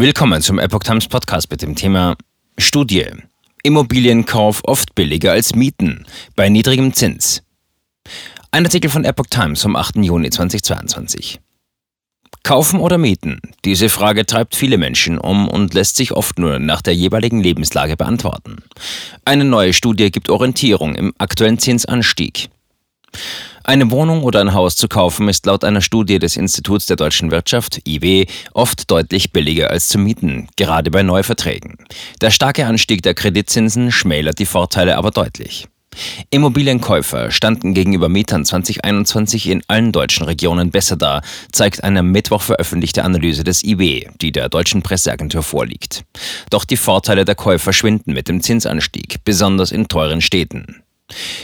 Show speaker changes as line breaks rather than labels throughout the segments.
Willkommen zum Epoch Times Podcast mit dem Thema Studie. Immobilienkauf oft billiger als Mieten bei niedrigem Zins. Ein Artikel von Epoch Times vom 8. Juni 2022. Kaufen oder mieten? Diese Frage treibt viele Menschen um und lässt sich oft nur nach der jeweiligen Lebenslage beantworten. Eine neue Studie gibt Orientierung im aktuellen Zinsanstieg. Eine Wohnung oder ein Haus zu kaufen ist laut einer Studie des Instituts der deutschen Wirtschaft IW oft deutlich billiger als zu mieten, gerade bei Neuverträgen. Der starke Anstieg der Kreditzinsen schmälert die Vorteile aber deutlich. Immobilienkäufer standen gegenüber Mietern 2021 in allen deutschen Regionen besser da, zeigt eine Mittwoch veröffentlichte Analyse des IW, die der deutschen Presseagentur vorliegt. Doch die Vorteile der Käufer schwinden mit dem Zinsanstieg, besonders in teuren Städten.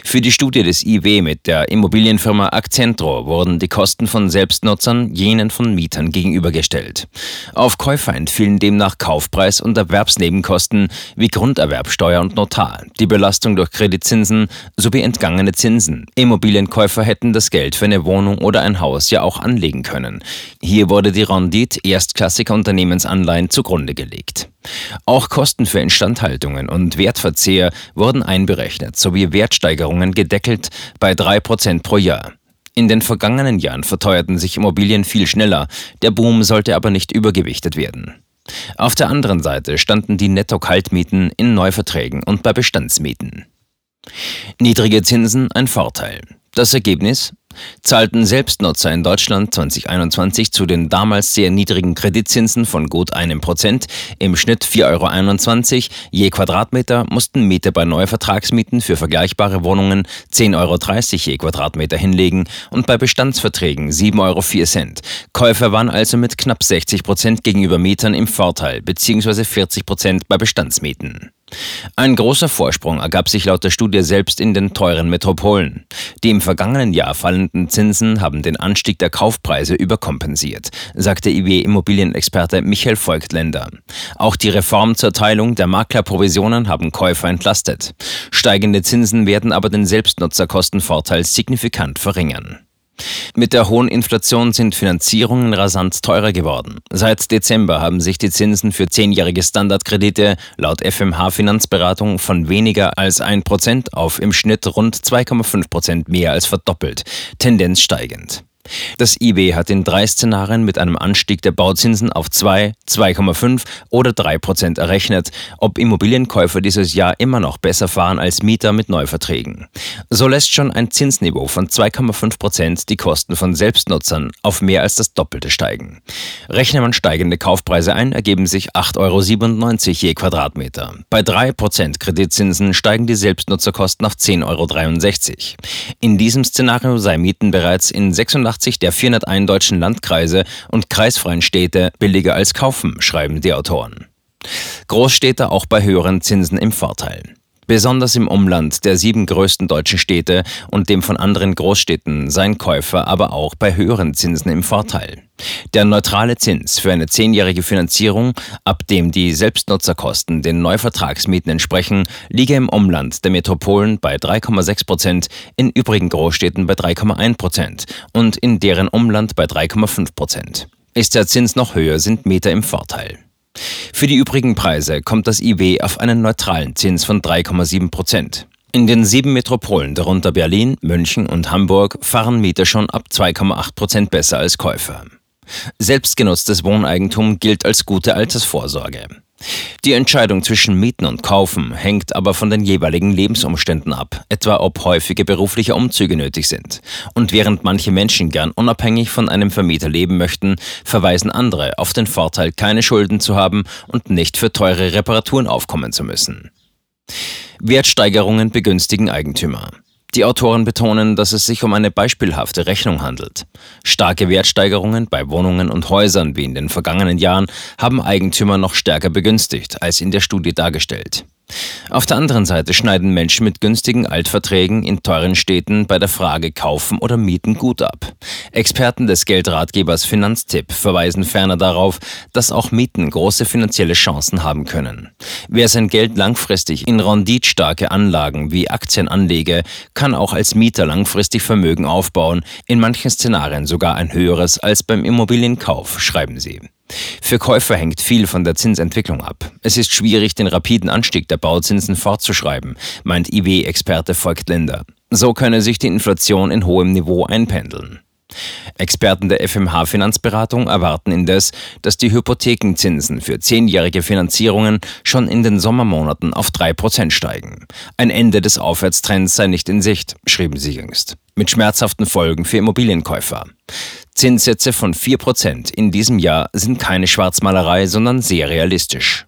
Für die Studie des IW mit der Immobilienfirma Accentro wurden die Kosten von Selbstnutzern jenen von Mietern gegenübergestellt. Auf Käufer entfielen demnach Kaufpreis und Erwerbsnebenkosten wie Grunderwerbsteuer und Notar, die Belastung durch Kreditzinsen sowie entgangene Zinsen. Immobilienkäufer hätten das Geld für eine Wohnung oder ein Haus ja auch anlegen können. Hier wurde die Rendite erstklassiger Unternehmensanleihen zugrunde gelegt. Auch Kosten für Instandhaltungen und Wertverzehr wurden einberechnet sowie Wertsteigerungen gedeckelt bei 3% pro Jahr. In den vergangenen Jahren verteuerten sich Immobilien viel schneller, der Boom sollte aber nicht übergewichtet werden. Auf der anderen Seite standen die Netto-Kaltmieten in Neuverträgen und bei Bestandsmieten. Niedrige Zinsen ein Vorteil. Das Ergebnis? zahlten Selbstnutzer in Deutschland 2021 zu den damals sehr niedrigen Kreditzinsen von gut einem Prozent, im Schnitt 4,21 Euro je Quadratmeter, mussten Mieter bei Neuvertragsmieten für vergleichbare Wohnungen 10,30 Euro je Quadratmeter hinlegen und bei Bestandsverträgen 7,04 Euro. Käufer waren also mit knapp 60 Prozent gegenüber Mietern im Vorteil, bzw. 40 Prozent bei Bestandsmieten. Ein großer Vorsprung ergab sich laut der Studie selbst in den teuren Metropolen. Die im vergangenen Jahr fallenden Zinsen haben den Anstieg der Kaufpreise überkompensiert, sagte IW-Immobilienexperte Michael Volkländer. Auch die Reform zur Teilung der Maklerprovisionen haben Käufer entlastet. Steigende Zinsen werden aber den Selbstnutzerkostenvorteil signifikant verringern. Mit der hohen Inflation sind Finanzierungen rasant teurer geworden. Seit Dezember haben sich die Zinsen für zehnjährige Standardkredite laut FMH Finanzberatung von weniger als 1% auf im Schnitt rund 2,5% mehr als verdoppelt, Tendenz steigend. Das IW hat in drei Szenarien mit einem Anstieg der Bauzinsen auf 2, 2,5 oder 3 Prozent errechnet, ob Immobilienkäufer dieses Jahr immer noch besser fahren als Mieter mit Neuverträgen. So lässt schon ein Zinsniveau von 2,5 Prozent die Kosten von Selbstnutzern auf mehr als das Doppelte steigen. Rechnet man steigende Kaufpreise ein, ergeben sich 8,97 Euro je Quadratmeter. Bei 3 Prozent Kreditzinsen steigen die Selbstnutzerkosten auf 10,63 Euro. In diesem Szenario sei Mieten bereits in 86 86 der 401 deutschen Landkreise und kreisfreien Städte billiger als kaufen, schreiben die Autoren. Großstädte auch bei höheren Zinsen im Vorteil. Besonders im Umland der sieben größten deutschen Städte und dem von anderen Großstädten seien Käufer aber auch bei höheren Zinsen im Vorteil. Der neutrale Zins für eine zehnjährige Finanzierung, ab dem die Selbstnutzerkosten den Neuvertragsmieten entsprechen, liege im Umland der Metropolen bei 3,6 Prozent, in übrigen Großstädten bei 3,1 Prozent und in deren Umland bei 3,5 Prozent. Ist der Zins noch höher, sind Mieter im Vorteil. Für die übrigen Preise kommt das IW auf einen neutralen Zins von 3,7 Prozent. In den sieben Metropolen, darunter Berlin, München und Hamburg, fahren Mieter schon ab 2,8 Prozent besser als Käufer. Selbstgenutztes Wohneigentum gilt als gute Altersvorsorge. Die Entscheidung zwischen Mieten und Kaufen hängt aber von den jeweiligen Lebensumständen ab, etwa ob häufige berufliche Umzüge nötig sind. Und während manche Menschen gern unabhängig von einem Vermieter leben möchten, verweisen andere auf den Vorteil, keine Schulden zu haben und nicht für teure Reparaturen aufkommen zu müssen. Wertsteigerungen begünstigen Eigentümer. Die Autoren betonen, dass es sich um eine beispielhafte Rechnung handelt. Starke Wertsteigerungen bei Wohnungen und Häusern wie in den vergangenen Jahren haben Eigentümer noch stärker begünstigt als in der Studie dargestellt. Auf der anderen Seite schneiden Menschen mit günstigen Altverträgen in teuren Städten bei der Frage kaufen oder mieten gut ab. Experten des Geldratgebers Finanztipp verweisen ferner darauf, dass auch Mieten große finanzielle Chancen haben können. Wer sein Geld langfristig in renditstarke Anlagen wie Aktien anlege, kann auch als Mieter langfristig Vermögen aufbauen, in manchen Szenarien sogar ein höheres als beim Immobilienkauf, schreiben sie. Für Käufer hängt viel von der Zinsentwicklung ab. Es ist schwierig, den rapiden Anstieg der Bauzinsen fortzuschreiben, meint IW-Experte Volk Linder. So könne sich die Inflation in hohem Niveau einpendeln. Experten der FMH Finanzberatung erwarten indes, dass die Hypothekenzinsen für zehnjährige Finanzierungen schon in den Sommermonaten auf 3% steigen. Ein Ende des Aufwärtstrends sei nicht in Sicht, schrieben sie jüngst. Mit schmerzhaften Folgen für Immobilienkäufer. Zinssätze von 4% in diesem Jahr sind keine Schwarzmalerei, sondern sehr realistisch.